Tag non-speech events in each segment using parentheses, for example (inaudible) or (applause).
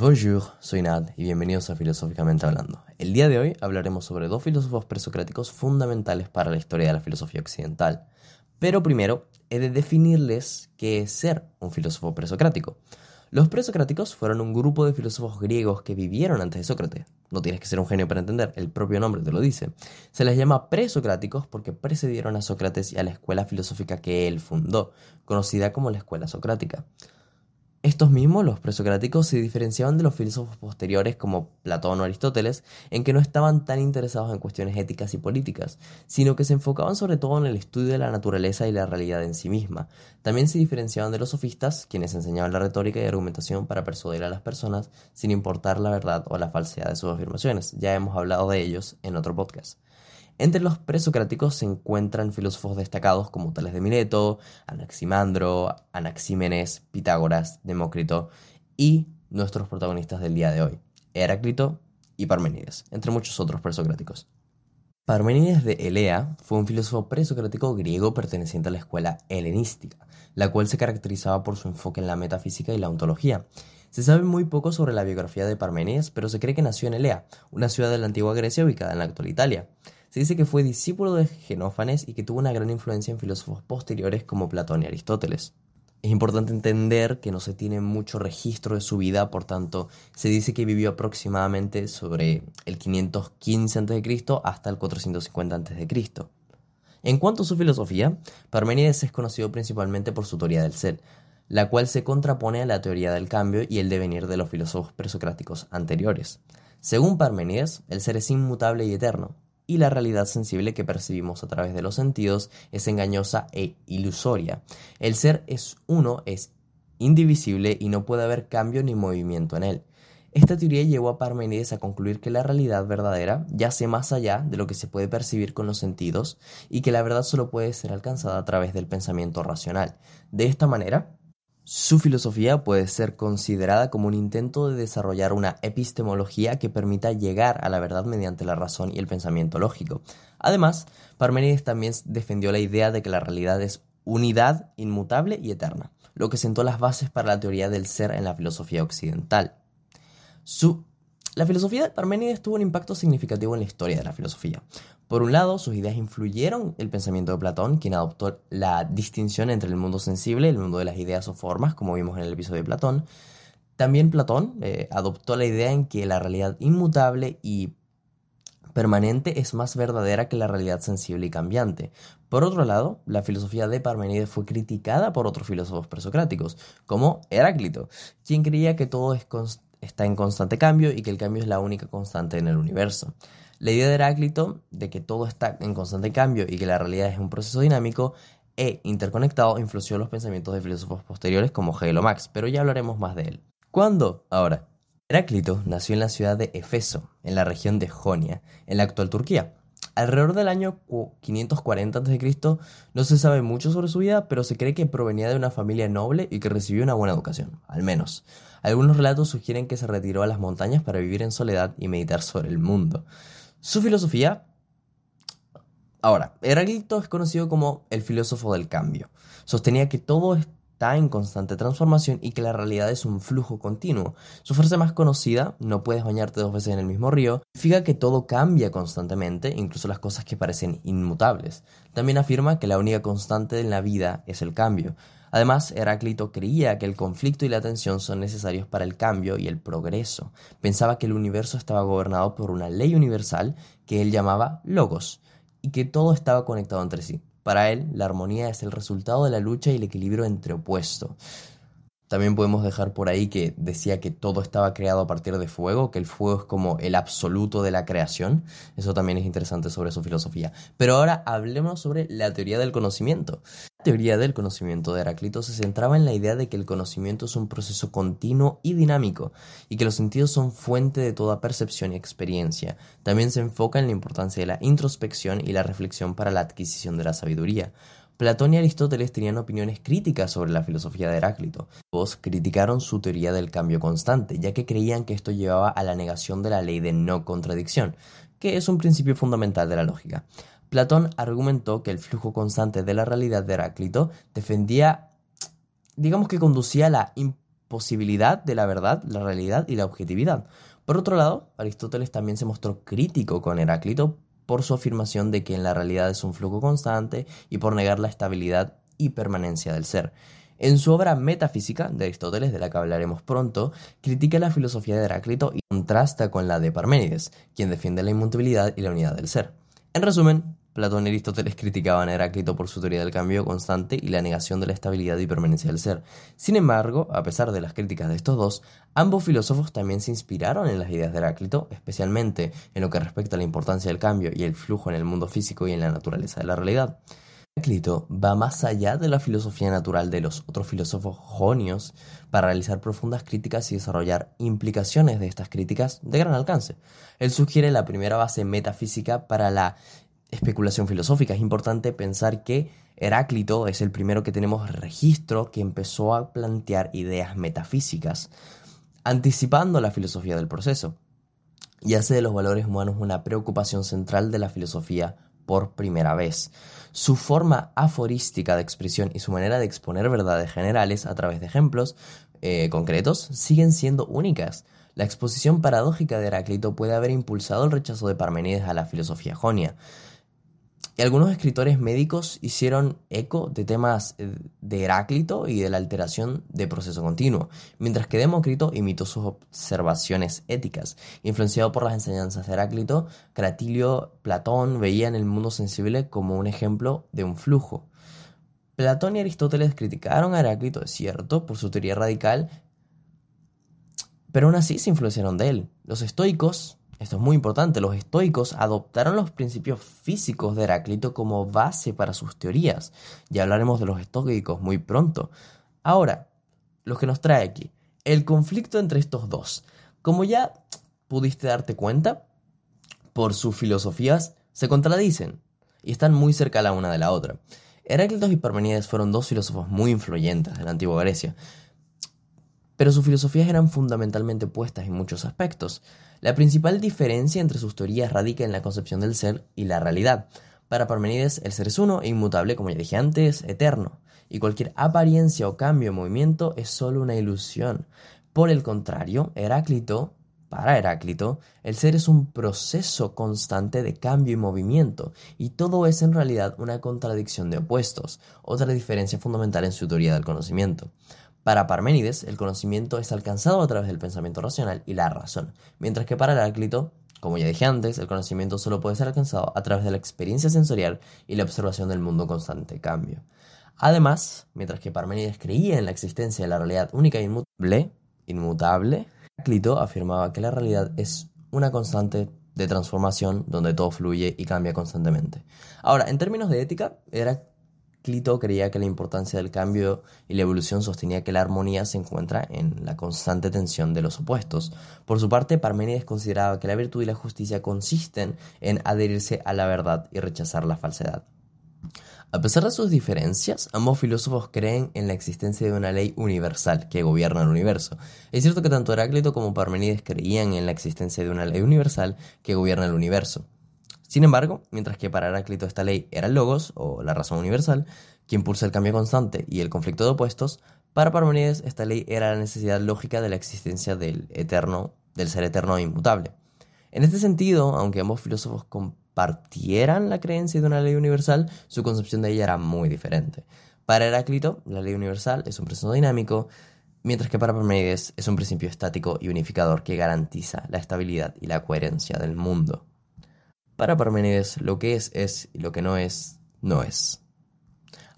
Bonjour, soy Nad y bienvenidos a Filosóficamente Hablando. El día de hoy hablaremos sobre dos filósofos presocráticos fundamentales para la historia de la filosofía occidental. Pero primero, he de definirles qué es ser un filósofo presocrático. Los presocráticos fueron un grupo de filósofos griegos que vivieron antes de Sócrates. No tienes que ser un genio para entender, el propio nombre te lo dice. Se les llama presocráticos porque precedieron a Sócrates y a la escuela filosófica que él fundó, conocida como la escuela socrática. Estos mismos, los presocráticos, se diferenciaban de los filósofos posteriores como Platón o Aristóteles en que no estaban tan interesados en cuestiones éticas y políticas, sino que se enfocaban sobre todo en el estudio de la naturaleza y la realidad en sí misma. También se diferenciaban de los sofistas, quienes enseñaban la retórica y argumentación para persuadir a las personas sin importar la verdad o la falsedad de sus afirmaciones. Ya hemos hablado de ellos en otro podcast. Entre los presocráticos se encuentran filósofos destacados como Tales de Mileto, Anaximandro, Anaxímenes, Pitágoras, Demócrito y nuestros protagonistas del día de hoy, Heráclito y Parmenides, entre muchos otros presocráticos. Parmenides de Elea fue un filósofo presocrático griego perteneciente a la escuela helenística, la cual se caracterizaba por su enfoque en la metafísica y la ontología. Se sabe muy poco sobre la biografía de Parmenides, pero se cree que nació en Elea, una ciudad de la antigua Grecia ubicada en la actual Italia. Se dice que fue discípulo de Genófanes y que tuvo una gran influencia en filósofos posteriores como Platón y Aristóteles. Es importante entender que no se tiene mucho registro de su vida, por tanto, se dice que vivió aproximadamente sobre el 515 a.C. hasta el 450 a.C. En cuanto a su filosofía, Parmenides es conocido principalmente por su teoría del ser, la cual se contrapone a la teoría del cambio y el devenir de los filósofos presocráticos anteriores. Según Parmenides, el ser es inmutable y eterno, y la realidad sensible que percibimos a través de los sentidos es engañosa e ilusoria. El ser es uno, es indivisible y no puede haber cambio ni movimiento en él. Esta teoría llevó a Parmenides a concluir que la realidad verdadera yace más allá de lo que se puede percibir con los sentidos y que la verdad solo puede ser alcanzada a través del pensamiento racional. De esta manera, su filosofía puede ser considerada como un intento de desarrollar una epistemología que permita llegar a la verdad mediante la razón y el pensamiento lógico. Además, Parmenides también defendió la idea de que la realidad es unidad inmutable y eterna, lo que sentó las bases para la teoría del ser en la filosofía occidental. Su la filosofía de Parménides tuvo un impacto significativo en la historia de la filosofía. Por un lado, sus ideas influyeron el pensamiento de Platón, quien adoptó la distinción entre el mundo sensible y el mundo de las ideas o formas, como vimos en el episodio de Platón. También Platón eh, adoptó la idea en que la realidad inmutable y permanente es más verdadera que la realidad sensible y cambiante. Por otro lado, la filosofía de Parmenides fue criticada por otros filósofos presocráticos, como Heráclito, quien creía que todo es está en constante cambio y que el cambio es la única constante en el universo. La idea de Heráclito de que todo está en constante cambio y que la realidad es un proceso dinámico e interconectado influyó los pensamientos de filósofos posteriores como Hegel o Marx, pero ya hablaremos más de él. ¿Cuándo? Ahora. Heráclito nació en la ciudad de Efeso, en la región de Jonia, en la actual Turquía. Alrededor del año 540 a.C. no se sabe mucho sobre su vida, pero se cree que provenía de una familia noble y que recibió una buena educación, al menos. Algunos relatos sugieren que se retiró a las montañas para vivir en soledad y meditar sobre el mundo. Su filosofía... Ahora, Heráclito es conocido como el filósofo del cambio. Sostenía que todo está en constante transformación y que la realidad es un flujo continuo. Su frase más conocida, no puedes bañarte dos veces en el mismo río, significa que todo cambia constantemente, incluso las cosas que parecen inmutables. También afirma que la única constante en la vida es el cambio. Además, Heráclito creía que el conflicto y la tensión son necesarios para el cambio y el progreso. Pensaba que el universo estaba gobernado por una ley universal que él llamaba logos y que todo estaba conectado entre sí. Para él, la armonía es el resultado de la lucha y el equilibrio entre opuestos. También podemos dejar por ahí que decía que todo estaba creado a partir de fuego, que el fuego es como el absoluto de la creación. Eso también es interesante sobre su filosofía. Pero ahora hablemos sobre la teoría del conocimiento. La teoría del conocimiento de Heráclito se centraba en la idea de que el conocimiento es un proceso continuo y dinámico, y que los sentidos son fuente de toda percepción y experiencia. También se enfoca en la importancia de la introspección y la reflexión para la adquisición de la sabiduría. Platón y Aristóteles tenían opiniones críticas sobre la filosofía de Heráclito. Ambos criticaron su teoría del cambio constante, ya que creían que esto llevaba a la negación de la ley de no contradicción, que es un principio fundamental de la lógica. Platón argumentó que el flujo constante de la realidad de Heráclito defendía, digamos que conducía a la posibilidad de la verdad, la realidad y la objetividad. Por otro lado, Aristóteles también se mostró crítico con Heráclito por su afirmación de que en la realidad es un flujo constante y por negar la estabilidad y permanencia del ser. En su obra Metafísica de Aristóteles, de la que hablaremos pronto, critica la filosofía de Heráclito y contrasta con la de Parménides, quien defiende la inmutabilidad y la unidad del ser. En resumen, Platón y Aristóteles criticaban a Heráclito por su teoría del cambio constante y la negación de la estabilidad y permanencia del ser. Sin embargo, a pesar de las críticas de estos dos, ambos filósofos también se inspiraron en las ideas de Heráclito, especialmente en lo que respecta a la importancia del cambio y el flujo en el mundo físico y en la naturaleza de la realidad. Heráclito va más allá de la filosofía natural de los otros filósofos jonios para realizar profundas críticas y desarrollar implicaciones de estas críticas de gran alcance. Él sugiere la primera base metafísica para la especulación filosófica. Es importante pensar que Heráclito es el primero que tenemos registro que empezó a plantear ideas metafísicas, anticipando la filosofía del proceso, y hace de los valores humanos una preocupación central de la filosofía por primera vez. Su forma aforística de expresión y su manera de exponer verdades generales a través de ejemplos eh, concretos siguen siendo únicas. La exposición paradójica de Heráclito puede haber impulsado el rechazo de Parmenides a la filosofía jonia algunos escritores médicos hicieron eco de temas eh, de Heráclito y de la alteración de proceso continuo, mientras que Demócrito imitó sus observaciones éticas. Influenciado por las enseñanzas de Heráclito, Cratilio, Platón veían el mundo sensible como un ejemplo de un flujo. Platón y Aristóteles criticaron a Heráclito, es cierto, por su teoría radical, pero aún así se influenciaron de él. Los estoicos esto es muy importante, los estoicos adoptaron los principios físicos de Heráclito como base para sus teorías. Ya hablaremos de los estoicos muy pronto. Ahora, lo que nos trae aquí, el conflicto entre estos dos. Como ya pudiste darte cuenta, por sus filosofías se contradicen y están muy cerca la una de la otra. Heráclito y Parmenides fueron dos filósofos muy influyentes de la antigua Grecia, pero sus filosofías eran fundamentalmente opuestas en muchos aspectos. La principal diferencia entre sus teorías radica en la concepción del ser y la realidad. Para Parmenides, el ser es uno e inmutable, como ya dije antes, eterno, y cualquier apariencia o cambio o movimiento es solo una ilusión. Por el contrario, Heráclito, para Heráclito, el ser es un proceso constante de cambio y movimiento, y todo es en realidad una contradicción de opuestos, otra diferencia fundamental en su teoría del conocimiento. Para Parménides, el conocimiento es alcanzado a través del pensamiento racional y la razón, mientras que para Heráclito, como ya dije antes, el conocimiento solo puede ser alcanzado a través de la experiencia sensorial y la observación del mundo constante cambio. Además, mientras que Parménides creía en la existencia de la realidad única e inmutable, inmutable, Heráclito afirmaba que la realidad es una constante de transformación donde todo fluye y cambia constantemente. Ahora, en términos de ética, era Clito creía que la importancia del cambio y la evolución sostenía que la armonía se encuentra en la constante tensión de los opuestos. Por su parte, Parménides consideraba que la virtud y la justicia consisten en adherirse a la verdad y rechazar la falsedad. A pesar de sus diferencias, ambos filósofos creen en la existencia de una ley universal que gobierna el universo. Es cierto que tanto Heráclito como Parménides creían en la existencia de una ley universal que gobierna el universo. Sin embargo, mientras que para Heráclito esta ley era el logos, o la razón universal, que impulsa el cambio constante y el conflicto de opuestos, para Parmenides esta ley era la necesidad lógica de la existencia del eterno, del ser eterno e inmutable. En este sentido, aunque ambos filósofos compartieran la creencia de una ley universal, su concepción de ella era muy diferente. Para Heráclito, la ley universal es un proceso dinámico, mientras que para Parmenides es un principio estático y unificador que garantiza la estabilidad y la coherencia del mundo. Para Parmenides, lo que es es y lo que no es, no es.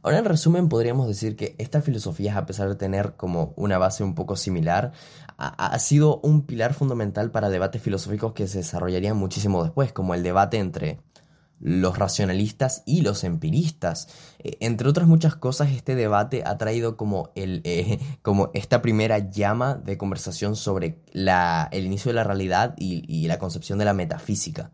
Ahora, en resumen, podríamos decir que esta filosofía, a pesar de tener como una base un poco similar, ha, sido un pilar fundamental para debates filosóficos que se desarrollarían muchísimo después, como el debate entre los racionalistas y los empiristas. E, entre otras muchas cosas, este debate ha traído como, el, eh, (laughs) como esta primera llama de conversación sobre la, el inicio de la realidad y la concepción de la metafísica.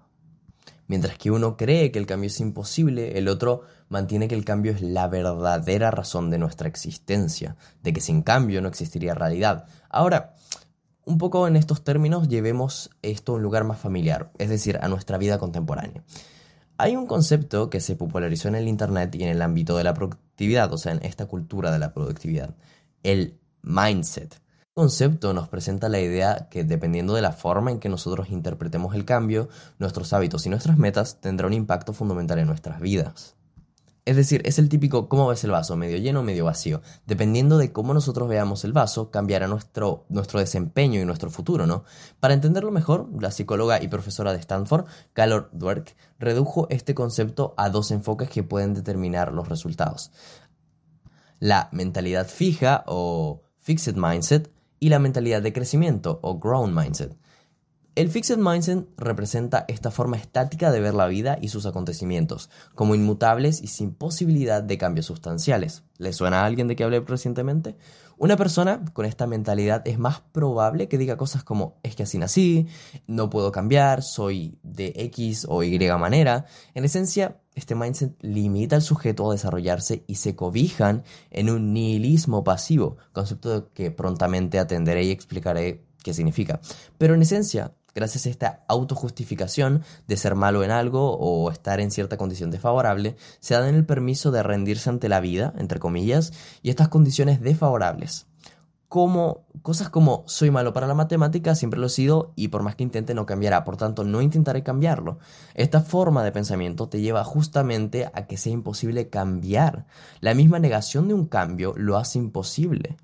Mientras que uno cree que el cambio es imposible, el otro mantiene que el cambio es la verdadera razón de nuestra existencia, de que sin cambio no existiría realidad. Ahora, un poco en estos términos llevemos esto a un lugar más familiar, es decir, a nuestra vida contemporánea. Hay un concepto que se popularizó en el Internet y en el ámbito de la productividad, o sea, en esta cultura de la productividad, el mindset. Concepto nos presenta la idea que dependiendo de la forma en que nosotros interpretemos el cambio, nuestros hábitos y nuestras metas tendrá un impacto fundamental en nuestras vidas. Es decir, es el típico cómo ves el vaso, medio lleno o medio vacío. Dependiendo de cómo nosotros veamos el vaso, cambiará nuestro, nuestro desempeño y nuestro futuro, ¿no? Para entenderlo mejor, la psicóloga y profesora de Stanford, Calor Dweck, redujo este concepto a dos enfoques que pueden determinar los resultados. La mentalidad fija o fixed mindset y la mentalidad de crecimiento o grown mindset. El Fixed Mindset representa esta forma estática de ver la vida y sus acontecimientos, como inmutables y sin posibilidad de cambios sustanciales. ¿Le suena a alguien de que hablé recientemente? Una persona con esta mentalidad es más probable que diga cosas como es que así nací, no puedo cambiar, soy de X o Y manera. En esencia, este mindset limita al sujeto a desarrollarse y se cobijan en un nihilismo pasivo, concepto que prontamente atenderé y explicaré qué significa. Pero en esencia, gracias a esta autojustificación de ser malo en algo o estar en cierta condición desfavorable, se dan el permiso de rendirse ante la vida, entre comillas, y estas condiciones desfavorables. Como cosas como soy malo para la matemática, siempre lo he sido y por más que intente no cambiará, por tanto no intentaré cambiarlo. Esta forma de pensamiento te lleva justamente a que sea imposible cambiar. La misma negación de un cambio lo hace imposible.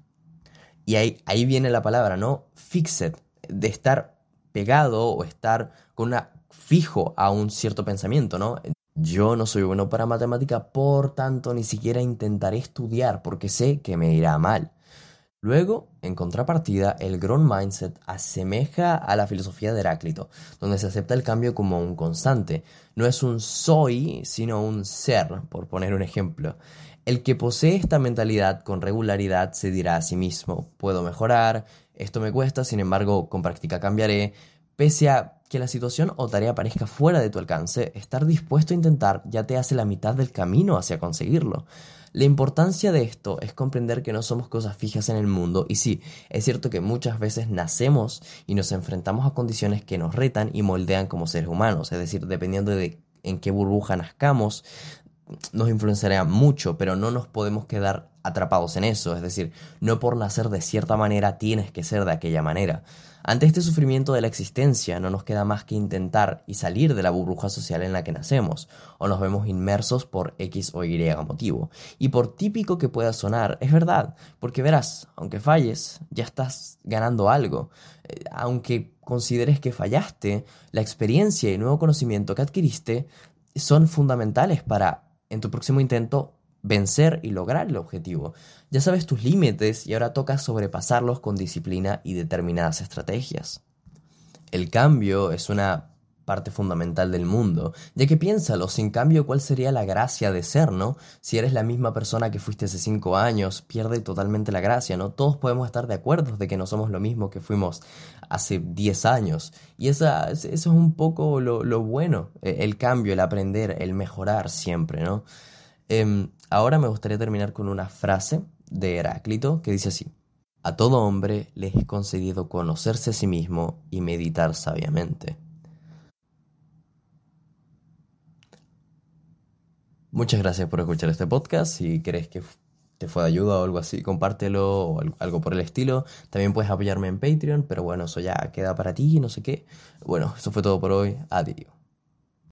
Y ahí, ahí viene la palabra, ¿no? Fixed, de estar pegado o estar con fijo a un cierto pensamiento, ¿no? Yo no soy bueno para matemática, por tanto ni siquiera intentaré estudiar porque sé que me irá mal. Luego, en contrapartida, el Grown Mindset asemeja a la filosofía de Heráclito, donde se acepta el cambio como un constante. No es un soy, sino un ser, por poner un ejemplo. El que posee esta mentalidad con regularidad se dirá a sí mismo, puedo mejorar, esto me cuesta, sin embargo, con práctica cambiaré. Pese a que la situación o tarea parezca fuera de tu alcance, estar dispuesto a intentar ya te hace la mitad del camino hacia conseguirlo. La importancia de esto es comprender que no somos cosas fijas en el mundo y sí, es cierto que muchas veces nacemos y nos enfrentamos a condiciones que nos retan y moldean como seres humanos, es decir, dependiendo de en qué burbuja nazcamos, nos influenciará mucho, pero no nos podemos quedar atrapados en eso, es decir, no por nacer de cierta manera tienes que ser de aquella manera. Ante este sufrimiento de la existencia no nos queda más que intentar y salir de la burbuja social en la que nacemos, o nos vemos inmersos por X o Y motivo. Y por típico que pueda sonar, es verdad, porque verás, aunque falles, ya estás ganando algo. Eh, aunque consideres que fallaste, la experiencia y el nuevo conocimiento que adquiriste son fundamentales para en tu próximo intento vencer y lograr el objetivo. Ya sabes tus límites y ahora toca sobrepasarlos con disciplina y determinadas estrategias. El cambio es una parte fundamental del mundo, ya que piénsalo, sin cambio, ¿cuál sería la gracia de ser, no? Si eres la misma persona que fuiste hace cinco años, pierde totalmente la gracia, ¿no? Todos podemos estar de acuerdo de que no somos lo mismo que fuimos hace diez años. Y esa, eso es un poco lo, lo bueno, e, el cambio, el aprender, el mejorar siempre, ¿no? Em, ahora me gustaría terminar con una frase de Heráclito que dice así. A todo hombre le es concedido conocerse a sí mismo y meditar sabiamente. Muchas gracias por escuchar este podcast. Si crees que te fue de ayuda o algo así, compártelo o algo por el estilo. También puedes apoyarme en Patreon, pero bueno, eso ya queda para ti, no sé qué. Bueno, eso fue todo por hoy. Adiós.